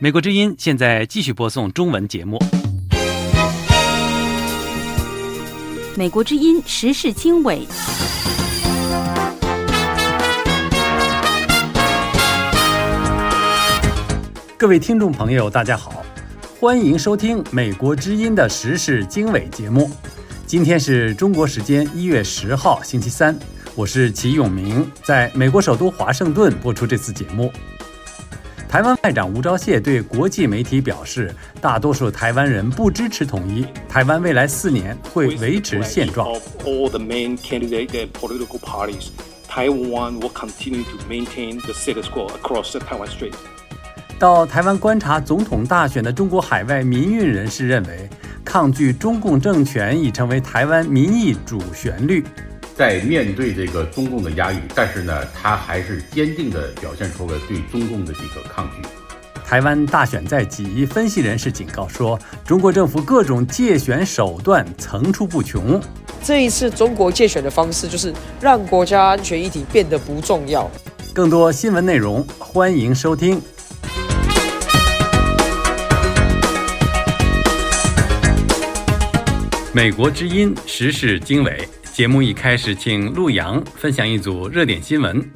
美国之音现在继续播送中文节目。美国之音时事经纬。各位听众朋友，大家好，欢迎收听美国之音的时事经纬节目。今天是中国时间一月十号，星期三。我是齐永明，在美国首都华盛顿播出这次节目。台湾外长吴钊燮对国际媒体表示，大多数台湾人不支持统一，台湾未来四年会维持现状。到台湾观察总统大选的中国海外民运人士认为，抗拒中共政权已成为台湾民意主旋律。在面对这个中共的压抑，但是呢，他还是坚定地表现出了对中共的这个抗拒。台湾大选在即，分析人士警告说，中国政府各种借选手段层出不穷。这一次中国借选的方式，就是让国家安全议题变得不重要。更多新闻内容，欢迎收听《美国之音时事经纬》。节目一开始，请陆阳分享一组热点新闻。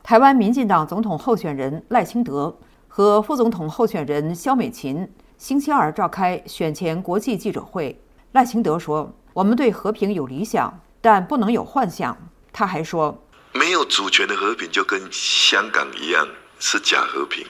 台湾民进党总统候选人赖清德和副总统候选人肖美琴星期二召开选前国际记者会。赖清德说：“我们对和平有理想，但不能有幻想。”他还说：“没有主权的和平就跟香港一样是假和平。”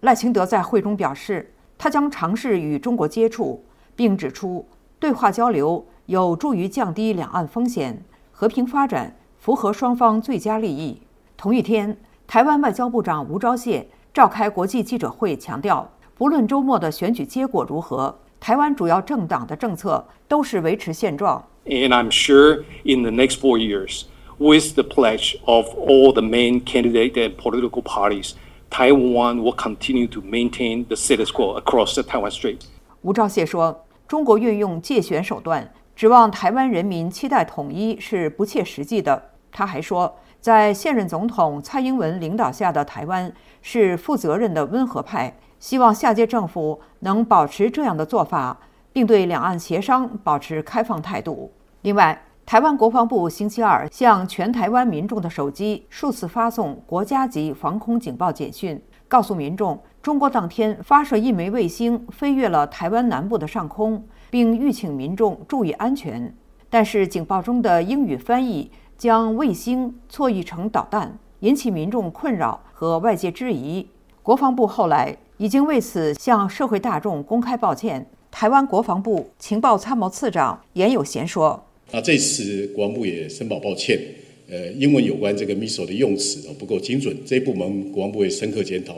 赖清德在会中表示，他将尝试与中国接触，并指出对话交流。有助于降低两岸风险、和平发展，符合双方最佳利益。同一天，台湾外交部长吴钊燮召开国际记者会，强调，不论周末的选举结果如何，台湾主要政党的政策都是维持现状。And I'm sure in the next four years, with the pledge of all the main candidate and political parties, Taiwan will continue to maintain the status quo across the Taiwan Strait. 吴钊燮说：“中国运用借选手段。”指望台湾人民期待统一是不切实际的。他还说，在现任总统蔡英文领导下的台湾是负责任的温和派，希望下届政府能保持这样的做法，并对两岸协商保持开放态度。另外，台湾国防部星期二向全台湾民众的手机数次发送国家级防空警报简讯，告诉民众，中国当天发射一枚卫星飞越了台湾南部的上空。并吁请民众注意安全，但是警报中的英语翻译将卫星错译成导弹，引起民众困扰和外界质疑。国防部后来已经为此向社会大众公开抱歉。台湾国防部情报参谋次长严有贤说：“那这次国防部也申报抱歉，呃，英文有关这个 missile 的用词不够精准，这一部门国防部会深刻检讨。”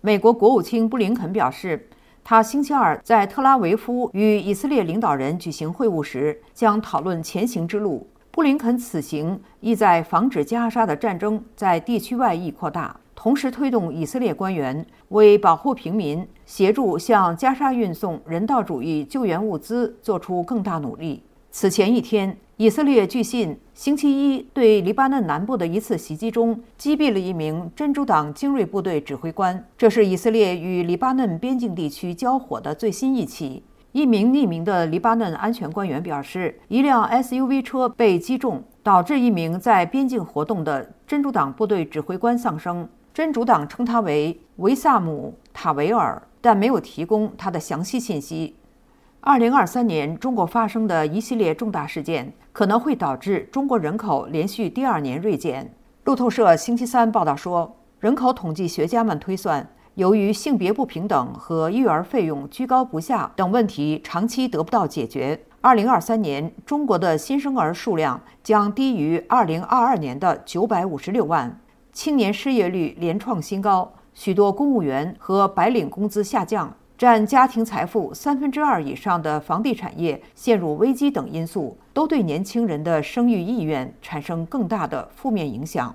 美国国务卿布林肯表示。他星期二在特拉维夫与以色列领导人举行会晤时，将讨论前行之路。布林肯此行意在防止加沙的战争在地区外溢扩大，同时推动以色列官员为保护平民、协助向加沙运送人道主义救援物资做出更大努力。此前一天。以色列据信，星期一对黎巴嫩南部的一次袭击中击毙了一名真主党精锐部队指挥官。这是以色列与黎巴嫩边境地区交火的最新一起。一名匿名的黎巴嫩安全官员表示，一辆 SUV 车被击中，导致一名在边境活动的真主党部队指挥官丧生。真主党称他为维萨姆·塔维尔，但没有提供他的详细信息。二零二三年，中国发生的一系列重大事件可能会导致中国人口连续第二年锐减。路透社星期三报道说，人口统计学家们推算，由于性别不平等和育儿费用居高不下等问题长期得不到解决，二零二三年中国的新生儿数量将低于二零二二年的九百五十六万，青年失业率连创新高，许多公务员和白领工资下降。占家庭财富三分之二以上的房地产业陷入危机等因素，都对年轻人的生育意愿产生更大的负面影响。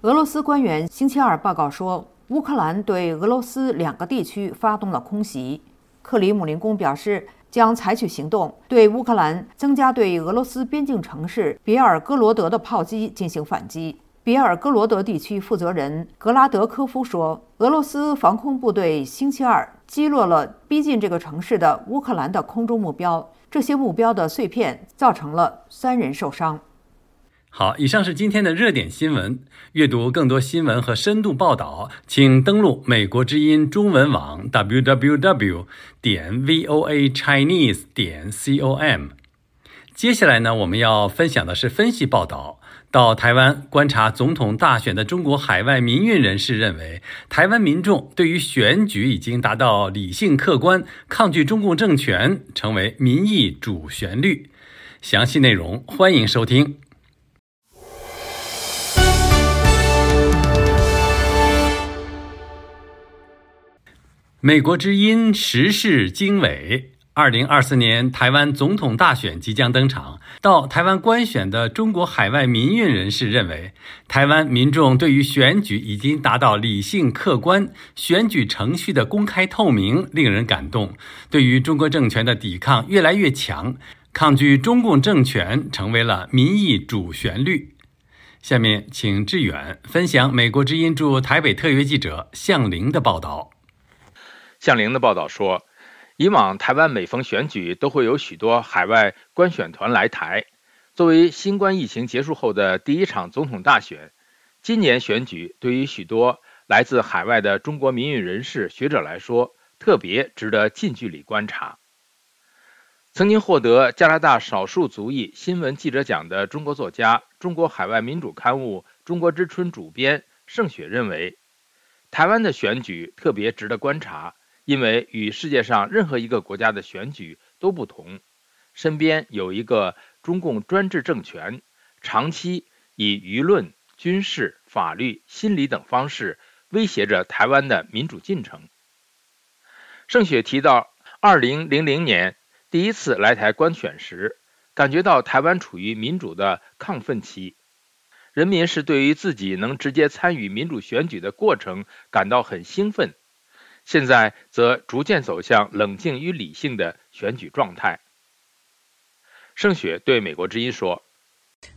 俄罗斯官员星期二报告说，乌克兰对俄罗斯两个地区发动了空袭。克里姆林宫表示，将采取行动，对乌克兰增加对俄罗斯边境城市别尔哥罗德的炮击进行反击。比尔格罗德地区负责人格拉德科夫说：“俄罗斯防空部队星期二击落了逼近这个城市的乌克兰的空中目标，这些目标的碎片造成了三人受伤。”好，以上是今天的热点新闻。阅读更多新闻和深度报道，请登录美国之音中文网 www 点 voa chinese 点 com。接下来呢，我们要分享的是分析报道。到台湾观察总统大选的中国海外民运人士认为，台湾民众对于选举已经达到理性客观，抗拒中共政权成为民意主旋律。详细内容欢迎收听。美国之音时事经纬。二零二四年台湾总统大选即将登场，到台湾观选的中国海外民运人士认为，台湾民众对于选举已经达到理性客观，选举程序的公开透明令人感动，对于中国政权的抵抗越来越强，抗拒中共政权成为了民意主旋律。下面请志远分享美国之音驻台北特约记者向玲的报道。向玲的报道说。以往台湾每逢选举，都会有许多海外观选团来台。作为新冠疫情结束后的第一场总统大选，今年选举对于许多来自海外的中国民运人士、学者来说，特别值得近距离观察。曾经获得加拿大少数族裔新闻记者奖的中国作家、中国海外民主刊物《中国之春》主编盛雪认为，台湾的选举特别值得观察。因为与世界上任何一个国家的选举都不同，身边有一个中共专制政权，长期以舆论、军事、法律、心理等方式威胁着台湾的民主进程。盛雪提到，二零零零年第一次来台观选时，感觉到台湾处于民主的亢奋期，人民是对于自己能直接参与民主选举的过程感到很兴奋。现在则逐渐走向冷静与理性的选举状态。盛雪对美国之音说：“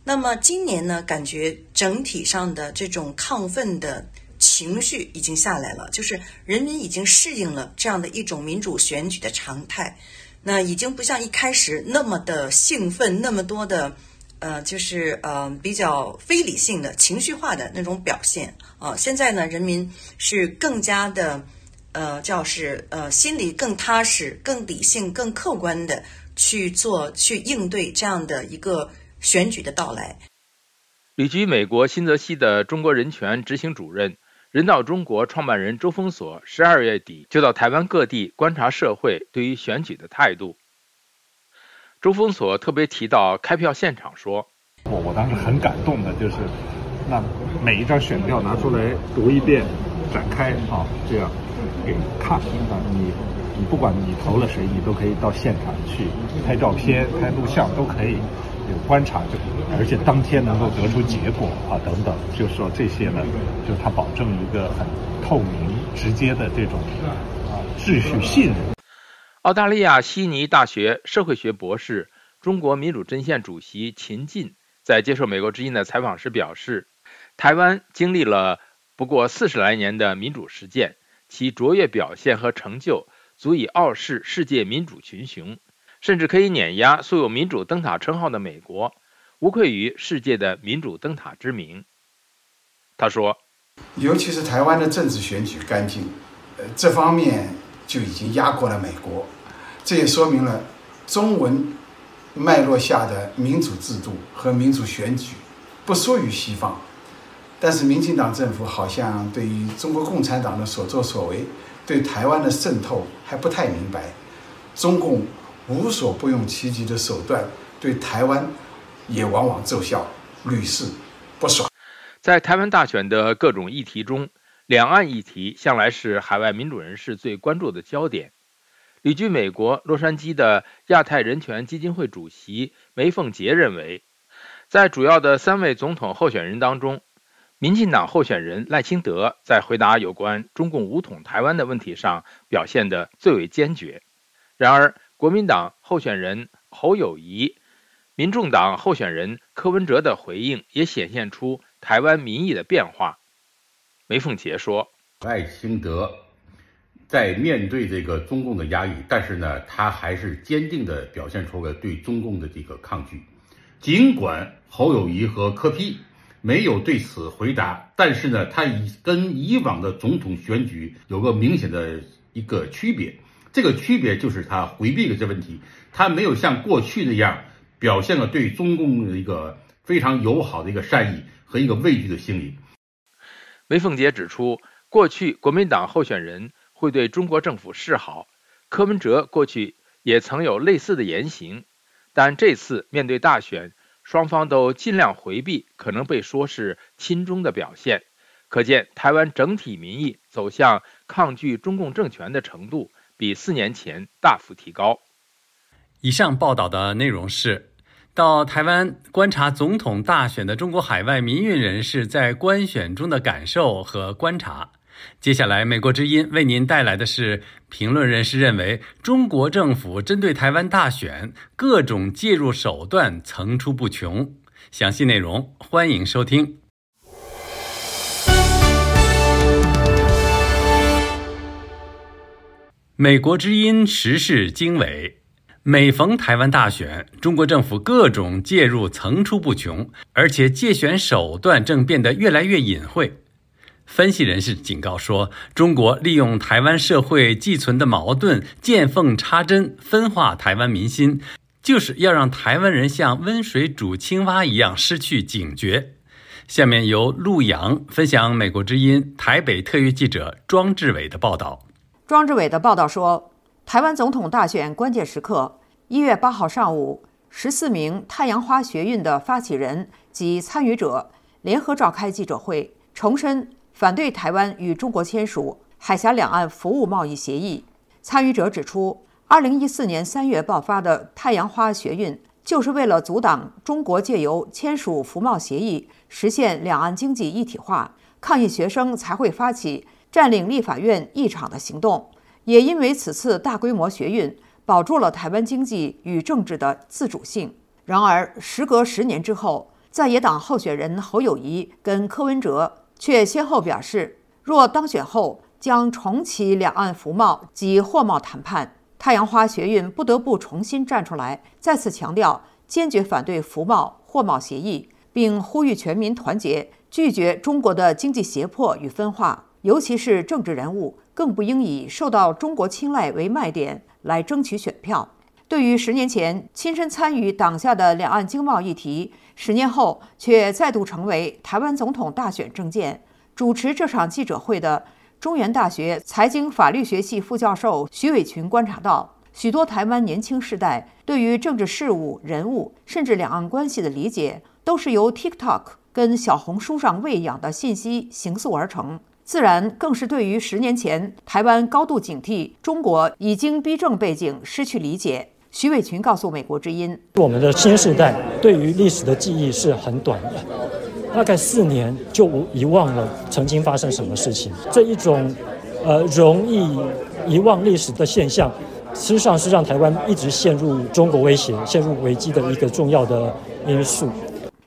那么今年呢？感觉整体上的这种亢奋的情绪已经下来了，就是人民已经适应了这样的一种民主选举的常态。那已经不像一开始那么的兴奋，那么多的呃，就是呃比较非理性的情绪化的那种表现啊。现在呢，人民是更加的。”呃，叫是呃，心里更踏实、更理性、更客观的去做、去应对这样的一个选举的到来。旅居美国新泽西的中国人权执行主任、人道中国创办人周峰所，十二月底就到台湾各地观察社会对于选举的态度。周峰所特别提到开票现场说：“我我当时很感动的，就是那每一张选票拿出来读一遍，展开啊，这样。”给看啊，你你不管你投了谁，你都可以到现场去拍照片、拍录像，都可以有观察，就而且当天能够得出结果啊等等，就是说这些呢，就是他保证一个很透明、直接的这种啊秩序信任。澳大利亚悉尼大学社会学博士、中国民主阵线主席秦晋在接受美国之音的采访时表示，台湾经历了不过四十来年的民主实践。其卓越表现和成就足以傲视世界民主群雄，甚至可以碾压素有民主灯塔称号的美国，无愧于世界的民主灯塔之名。他说：“尤其是台湾的政治选举干净，呃，这方面就已经压过了美国。这也说明了中文脉络下的民主制度和民主选举不输于西方。”但是，民进党政府好像对于中国共产党的所作所为，对台湾的渗透还不太明白。中共无所不用其极的手段对台湾也往往奏效，屡试不爽。在台湾大选的各种议题中，两岸议题向来是海外民主人士最关注的焦点。旅居美国洛杉矶的亚太人权基金会主席梅凤杰认为，在主要的三位总统候选人当中，民进党候选人赖清德在回答有关中共武统台湾的问题上表现得最为坚决。然而，国民党候选人侯友谊、民众党候选人柯文哲的回应也显现出台湾民意的变化。梅凤杰说：“赖清德在面对这个中共的压抑，但是呢，他还是坚定地表现出了对中共的这个抗拒。尽管侯友谊和柯批没有对此回答，但是呢，他以跟以往的总统选举有个明显的一个区别。这个区别就是他回避了这问题，他没有像过去那样表现了对中共的一个非常友好的一个善意和一个畏惧的心理。”梅凤杰指出，过去国民党候选人会对中国政府示好，柯文哲过去也曾有类似的言行，但这次面对大选，双方都尽量回避可能被说是亲中的表现，可见台湾整体民意走向抗拒中共政权的程度比四年前大幅提高。以上报道的内容是。到台湾观察总统大选的中国海外民运人士在观选中的感受和观察。接下来，美国之音为您带来的是评论人士认为中国政府针对台湾大选各种介入手段层出不穷。详细内容欢迎收听。美国之音时事经纬。每逢台湾大选，中国政府各种介入层出不穷，而且借选手段正变得越来越隐晦。分析人士警告说，中国利用台湾社会寄存的矛盾，见缝插针，分化台湾民心，就是要让台湾人像温水煮青蛙一样失去警觉。下面由陆阳分享美国之音台北特约记者庄志伟的报道。庄志伟的报道说。台湾总统大选关键时刻，一月八号上午，十四名太阳花学运的发起人及参与者联合召开记者会，重申反对台湾与中国签署海峡两岸服务贸易协议。参与者指出，二零一四年三月爆发的太阳花学运，就是为了阻挡中国借由签署服贸协议实现两岸经济一体化，抗议学生才会发起占领立法院议场的行动。也因为此次大规模学运，保住了台湾经济与政治的自主性。然而，时隔十年之后，在野党候选人侯友谊跟柯文哲却先后表示，若当选后将重启两岸服贸及货贸谈判。太阳花学运不得不重新站出来，再次强调坚决反对服贸货贸协议，并呼吁全民团结，拒绝中国的经济胁迫与分化，尤其是政治人物。更不应以受到中国青睐为卖点来争取选票。对于十年前亲身参与党下的两岸经贸议题，十年后却再度成为台湾总统大选政见，主持这场记者会的中原大学财经法律学系副教授徐伟群观察到，许多台湾年轻世代对于政治事务、人物甚至两岸关系的理解，都是由 TikTok 跟小红书上喂养的信息形塑而成。自然更是对于十年前台湾高度警惕中国已经逼政背景失去理解。徐伟群告诉美国之音：“我们的新时代对于历史的记忆是很短的，大概四年就遗忘了曾经发生什么事情。这一种呃容易遗忘历史的现象，实际上是让台湾一直陷入中国威胁、陷入危机的一个重要的因素。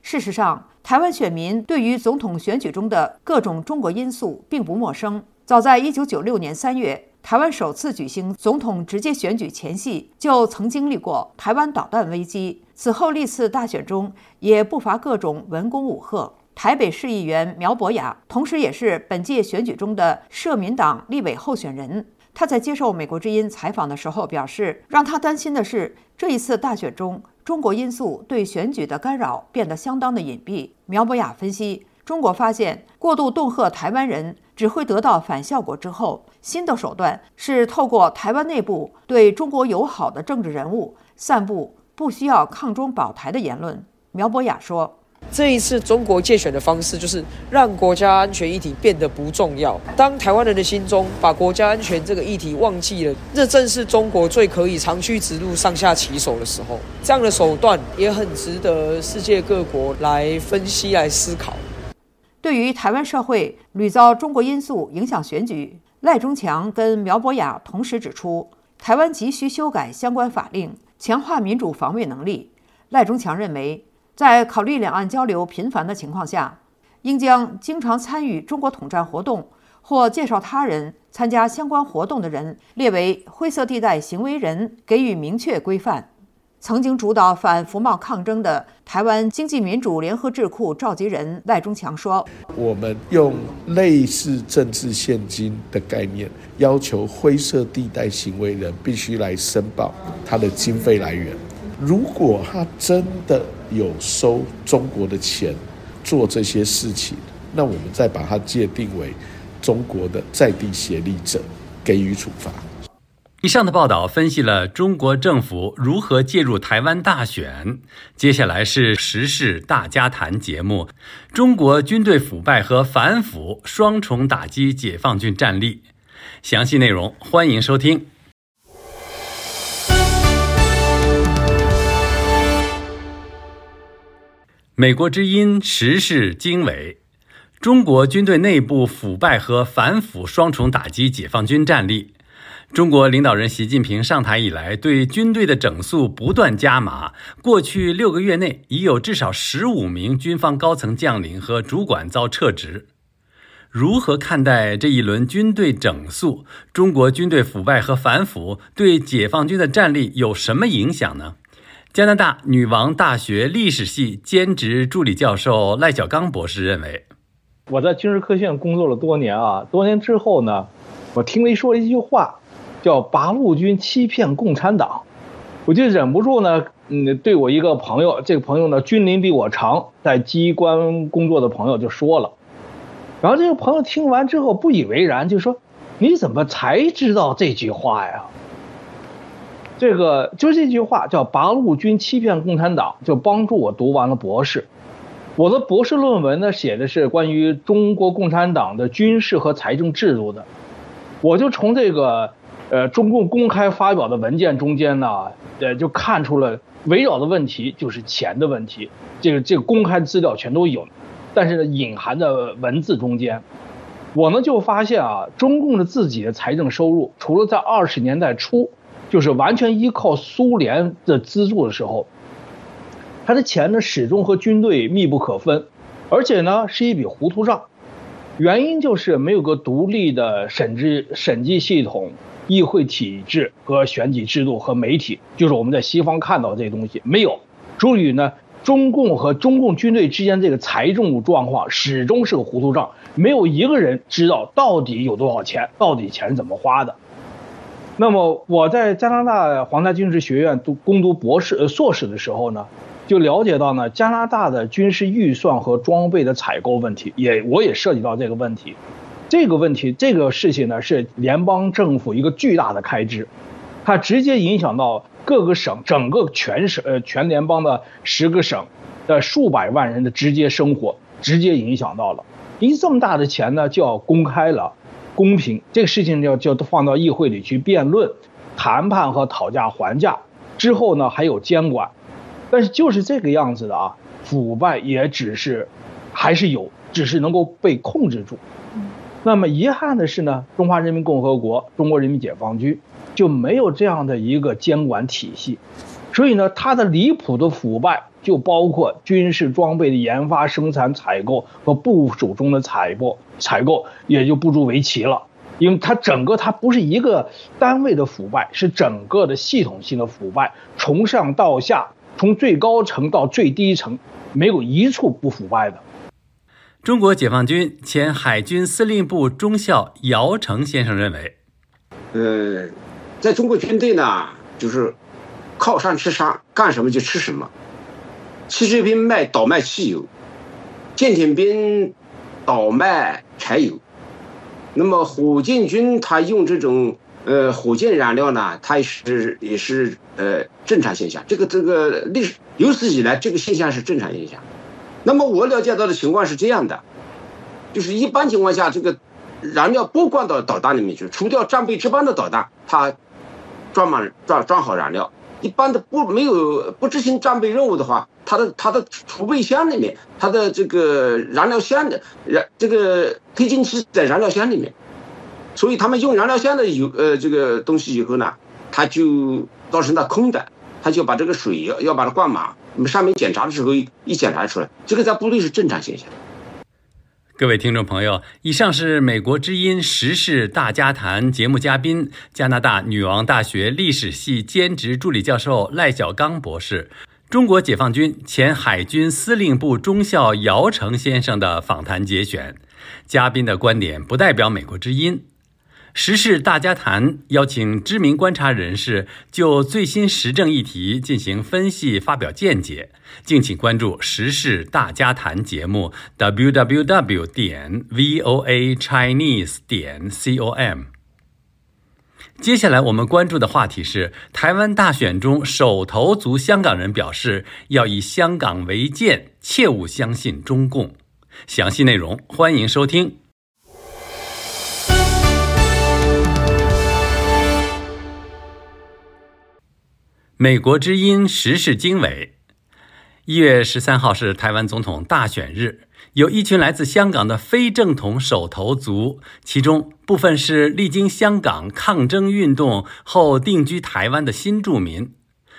事实上。”台湾选民对于总统选举中的各种中国因素并不陌生。早在1996年3月，台湾首次举行总统直接选举前夕，就曾经历过台湾导弹危机。此后历次大选中，也不乏各种文攻武吓。台北市议员苗博雅，同时也是本届选举中的社民党立委候选人。他在接受美国之音采访的时候表示，让他担心的是这一次大选中。中国因素对选举的干扰变得相当的隐蔽。苗博雅分析，中国发现过度恫吓台湾人只会得到反效果之后，新的手段是透过台湾内部对中国友好的政治人物散布不需要抗中保台的言论。苗博雅说。这一次中国借选的方式，就是让国家安全议题变得不重要。当台湾人的心中把国家安全这个议题忘记了，这正是中国最可以长驱直入、上下其手的时候。这样的手段也很值得世界各国来分析、来思考。对于台湾社会屡遭中国因素影响选举，赖中强跟苗博雅同时指出，台湾急需修改相关法令，强化民主防卫能力。赖中强认为。在考虑两岸交流频繁的情况下，应将经常参与中国统战活动或介绍他人参加相关活动的人列为灰色地带行为人，给予明确规范。曾经主导反服贸抗争的台湾经济民主联合智库召集人赖中强说：“我们用类似政治现金的概念，要求灰色地带行为人必须来申报他的经费来源。如果他真的有收中国的钱做这些事情，那我们再把它界定为中国的在地协力者，给予处罚。”以上的报道分析了中国政府如何介入台湾大选。接下来是时事大家谈节目：中国军队腐败和反腐双重打击解放军战力。详细内容欢迎收听。美国之音时事经纬：中国军队内部腐败和反腐双重打击解放军战力。中国领导人习近平上台以来，对军队的整肃不断加码。过去六个月内，已有至少十五名军方高层将领和主管遭撤职。如何看待这一轮军队整肃？中国军队腐败和反腐对解放军的战力有什么影响呢？加拿大女王大学历史系兼职助理教授赖小刚博士认为：“我在军事科学院工作了多年啊，多年之后呢，我听了一说一句话。”叫八路军欺骗共产党，我就忍不住呢，嗯，对我一个朋友，这个朋友呢军龄比我长，在机关工作的朋友就说了，然后这个朋友听完之后不以为然，就说：“你怎么才知道这句话呀？”这个就这句话叫八路军欺骗共产党，就帮助我读完了博士。我的博士论文呢写的是关于中国共产党的军事和财政制度的，我就从这个。呃，中共公开发表的文件中间呢，呃，就看出了围绕的问题就是钱的问题。这个这个公开资料全都有，但是呢，隐含的文字中间，我呢就发现啊，中共的自己的财政收入，除了在二十年代初，就是完全依靠苏联的资助的时候，他的钱呢始终和军队密不可分，而且呢是一笔糊涂账。原因就是没有个独立的审计审计系统。议会体制和选举制度和媒体，就是我们在西方看到这些东西没有。所以呢，中共和中共军队之间这个财政状况始终是个糊涂账，没有一个人知道到底有多少钱，到底钱怎么花的。那么我在加拿大皇家军事学院读攻读博士呃硕士的时候呢，就了解到呢，加拿大的军事预算和装备的采购问题，也我也涉及到这个问题。这个问题，这个事情呢，是联邦政府一个巨大的开支，它直接影响到各个省、整个全省、呃全联邦的十个省的数百万人的直接生活，直接影响到了。一这么大的钱呢，就要公开了、公平，这个事情要就放到议会里去辩论、谈判和讨价还价，之后呢还有监管，但是就是这个样子的啊，腐败也只是还是有，只是能够被控制住。那么遗憾的是呢，中华人民共和国、中国人民解放军就没有这样的一个监管体系，所以呢，它的离谱的腐败就包括军事装备的研发、生产、采购和部署中的采购，采购也就不足为奇了，因为它整个它不是一个单位的腐败，是整个的系统性的腐败，从上到下，从最高层到最低层，没有一处不腐败的。中国解放军前海军司令部中校姚成先生认为：“呃，在中国军队呢，就是靠山吃山，干什么就吃什么。汽车兵卖倒卖汽油，舰艇兵倒卖柴油。那么火箭军他用这种呃火箭燃料呢，它是也是呃正常现象。这个这个历史有史以来这个现象是正常现象。”那么我了解到的情况是这样的，就是一般情况下，这个燃料不灌到导弹里面去，除掉战备值班的导弹，它装满装装好燃料。一般的不没有不执行战备任务的话，它的它的储备箱里面，它的这个燃料箱的燃这个推进器在燃料箱里面，所以他们用燃料箱的油呃这个东西以后呢，它就造成了空的，他就把这个水要要把它灌满。我们上面检查的时候一检查出来，这个在部队是正常现象。各位听众朋友，以上是美国之音时事大家谈节目嘉宾，加拿大女王大学历史系兼职助理教授赖小刚博士，中国解放军前海军司令部中校姚成先生的访谈节选。嘉宾的观点不代表美国之音。时事大家谈邀请知名观察人士就最新时政议题进行分析、发表见解，敬请关注《时事大家谈》节目 www 点 voa chinese 点 com。接下来我们关注的话题是台湾大选中手投族香港人表示要以香港为鉴，切勿相信中共。详细内容欢迎收听。美国之音时事经纬，一月十三号是台湾总统大选日，有一群来自香港的非正统手头族，其中部分是历经香港抗争运动后定居台湾的新住民，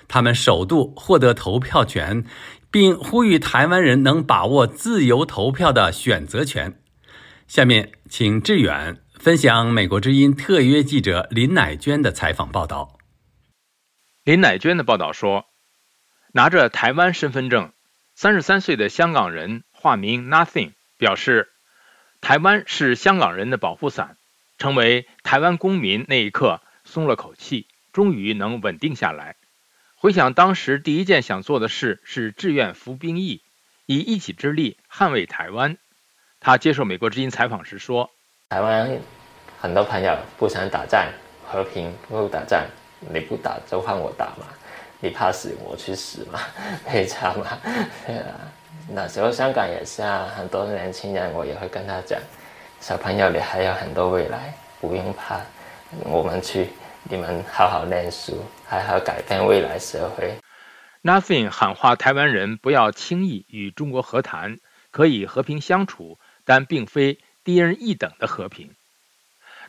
他们首度获得投票权，并呼吁台湾人能把握自由投票的选择权。下面请志远分享美国之音特约记者林乃娟的采访报道。林乃娟的报道说，拿着台湾身份证，三十三岁的香港人化名 Nothing 表示，台湾是香港人的保护伞。成为台湾公民那一刻，松了口气，终于能稳定下来。回想当时第一件想做的事是志愿服兵役，以一己之力捍卫台湾。他接受美国之音采访时说：“台湾很多朋友不想打仗，和平不打仗。”你不打就换我打嘛，你怕死我去死嘛，没差嘛。对啊，那时候香港也是啊，很多年轻人我也会跟他讲，小朋友你还有很多未来，不用怕，我们去，你们好好念书，好好改变未来社会。Nothing 喊话台湾人不要轻易与中国和谈，可以和平相处，但并非低人一等的和平。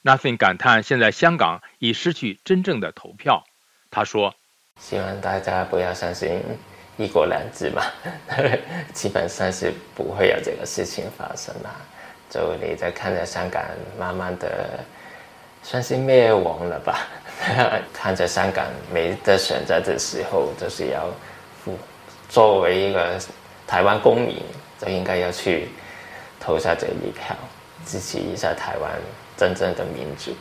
Nothing 感叹，现在香港已失去真正的投票。他说：“希望大家不要相信一国两制嘛，基本上是不会有这个事情发生的。就你在看着香港慢慢的算是灭亡了吧？看着香港没得选择的时候，就是要作为一个台湾公民，就应该要去投下这一票，支持一下台湾。”真正的民主。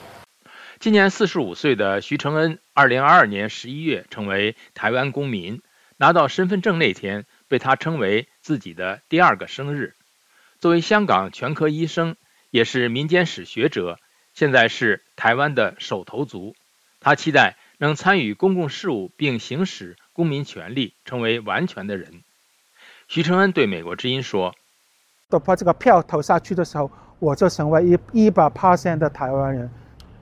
今年四十五岁的徐承恩，二零二二年十一月成为台湾公民，拿到身份证那天被他称为自己的第二个生日。作为香港全科医生，也是民间史学者，现在是台湾的手头族。他期待能参与公共事务并行使公民权利，成为完全的人。徐承恩对美国之音说：“都把这个票投下去的时候。”我就成为一一百 percent 的台湾人，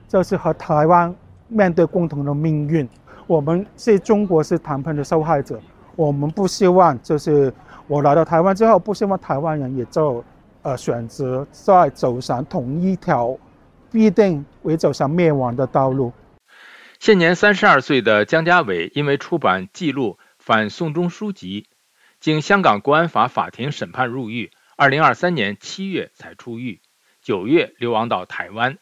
就是和台湾面对共同的命运。我们是中国是谈判的受害者，我们不希望就是我来到台湾之后，不希望台湾人也就呃选择在走上同一条必定会走向灭亡的道路。现年三十二岁的江家伟，因为出版记录反送中书籍，经香港国安法法庭审判入狱，二零二三年七月才出狱。九月流亡到台湾，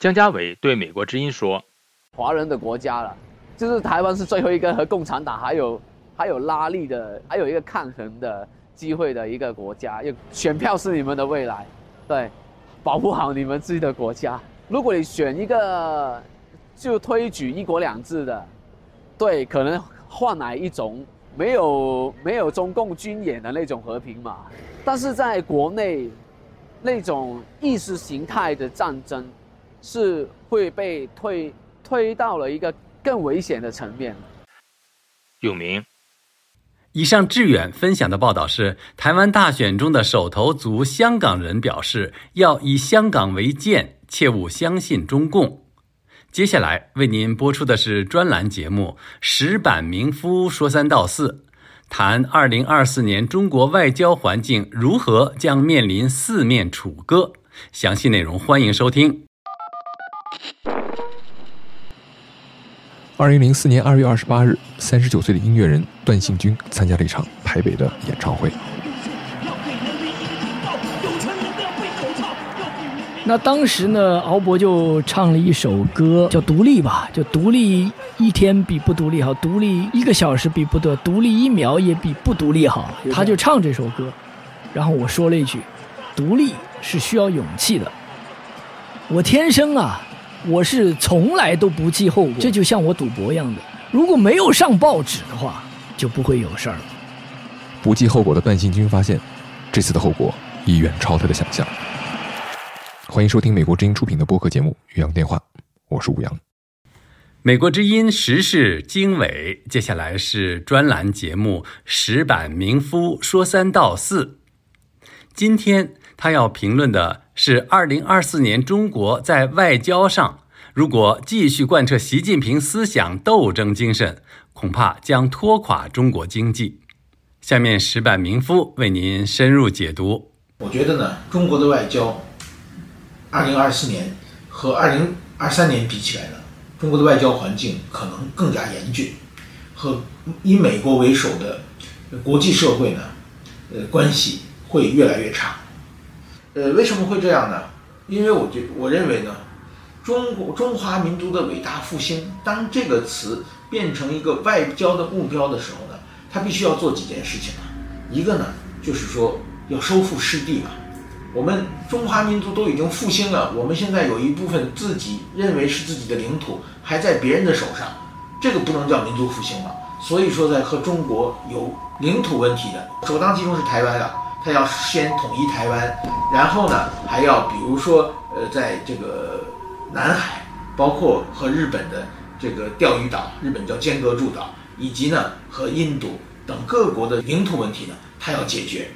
江家伟对美国之音说：“华人的国家了，就是台湾是最后一个和共产党还有还有拉力的，还有一个抗衡的机会的一个国家。有选票是你们的未来，对，保护好你们自己的国家。如果你选一个就推举一国两制的，对，可能换来一种没有没有中共军演的那种和平嘛。但是在国内。”那种意识形态的战争，是会被推推到了一个更危险的层面。永明，以上志远分享的报道是台湾大选中的手头族香港人表示要以香港为鉴，切勿相信中共。接下来为您播出的是专栏节目《石板民夫说三道四》。谈二零二四年中国外交环境如何将面临四面楚歌，详细内容欢迎收听。二零零四年二月二十八日，三十九岁的音乐人段信军参加了一场台北的演唱会。那当时呢，敖博就唱了一首歌，叫《独立》吧，就独立一天比不独立好，独立一个小时比不得，独立一秒也比不独立好。他就唱这首歌，然后我说了一句：“独立是需要勇气的。”我天生啊，我是从来都不计后果，这就像我赌博一样的，如果没有上报纸的话，就不会有事儿了。不计后果的段信军发现，这次的后果已远超他的想象。欢迎收听美国之音出品的播客节目《岳阳电话》，我是吴阳。美国之音时事经纬，接下来是专栏节目《石板民夫说三道四》。今天他要评论的是二零二四年中国在外交上，如果继续贯彻习近平思想斗争精神，恐怕将拖垮中国经济。下面石板民夫为您深入解读。我觉得呢，中国的外交。二零二四年和二零二三年比起来呢，中国的外交环境可能更加严峻，和以美国为首的国际社会呢，呃，关系会越来越差。呃，为什么会这样呢？因为我觉我认为呢，中国中华民族的伟大复兴，当这个词变成一个外交的目标的时候呢，它必须要做几件事情啊。一个呢，就是说要收复失地嘛。我们中华民族都已经复兴了，我们现在有一部分自己认为是自己的领土还在别人的手上，这个不能叫民族复兴了。所以说，在和中国有领土问题的，首当其冲是台湾了，他要先统一台湾，然后呢，还要比如说，呃，在这个南海，包括和日本的这个钓鱼岛，日本叫尖阁诸岛，以及呢和印度等各国的领土问题呢，他要解决。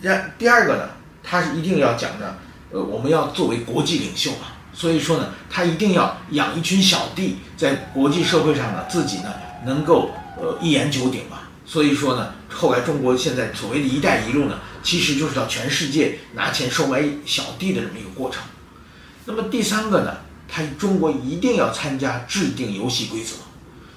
然第二个呢？他是一定要讲的，呃，我们要作为国际领袖嘛，所以说呢，他一定要养一群小弟，在国际社会上呢，自己呢能够呃一言九鼎嘛。所以说呢，后来中国现在所谓的一带一路呢，其实就是到全世界拿钱收买小弟的这么一个过程。那么第三个呢，他中国一定要参加制定游戏规则。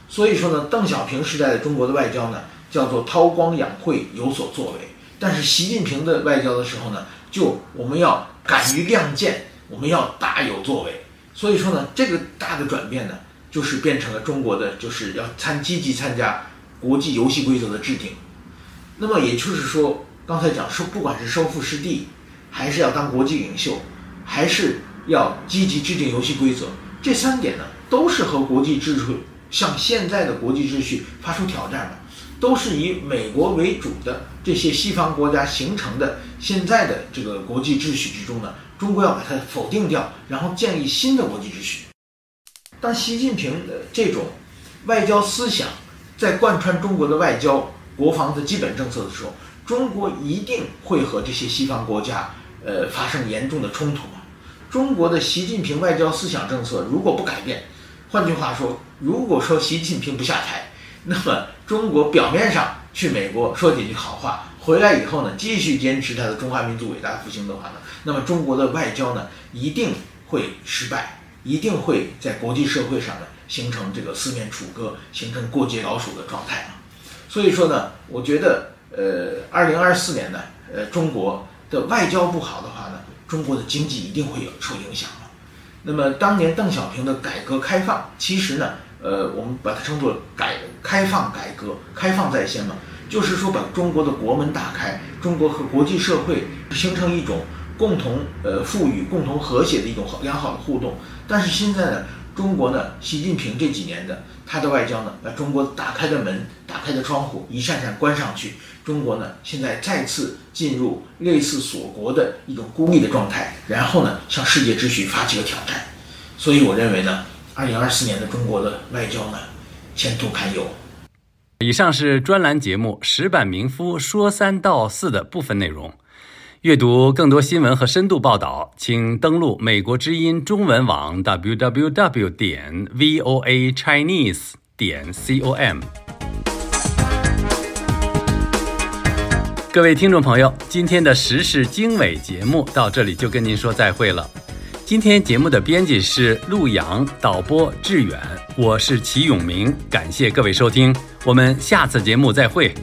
所以说呢，邓小平时代的中国的外交呢，叫做韬光养晦，有所作为。但是习近平的外交的时候呢？就我们要敢于亮剑，我们要大有作为。所以说呢，这个大的转变呢，就是变成了中国的，就是要参积极参加国际游戏规则的制定。那么也就是说，刚才讲说，不管是收复失地，还是要当国际领袖，还是要积极制定游戏规则，这三点呢，都是和国际秩序向现在的国际秩序发出挑战的。都是以美国为主的这些西方国家形成的现在的这个国际秩序之中呢，中国要把它否定掉，然后建立新的国际秩序。当习近平的这种外交思想在贯穿中国的外交、国防的基本政策的时候，中国一定会和这些西方国家呃发生严重的冲突。中国的习近平外交思想政策如果不改变，换句话说，如果说习近平不下台。那么，中国表面上去美国说几句好话，回来以后呢，继续坚持他的中华民族伟大复兴的话呢，那么中国的外交呢，一定会失败，一定会在国际社会上呢，形成这个四面楚歌，形成过街老鼠的状态所以说呢，我觉得，呃，二零二四年呢，呃，中国的外交不好的话呢，中国的经济一定会有受影响那么，当年邓小平的改革开放，其实呢。呃，我们把它称作改开放改革，开放在先嘛，就是说把中国的国门打开，中国和国际社会形成一种共同呃富裕、共同和谐的一种良好的互动。但是现在呢，中国呢，习近平这几年的他的外交呢，把中国打开的门、打开的窗户一扇扇关上去，中国呢现在再次进入类似锁国的一种孤立的状态，然后呢向世界秩序发起了挑战。所以我认为呢。二零二四年的中国的外交呢，前途堪忧。以上是专栏节目《石板民夫说三道四》的部分内容。阅读更多新闻和深度报道，请登录美国之音中文网 www 点 voa chinese 点 com。各位听众朋友，今天的时事经纬节目到这里就跟您说再会了。今天节目的编辑是陆阳，导播志远，我是齐永明，感谢各位收听，我们下次节目再会。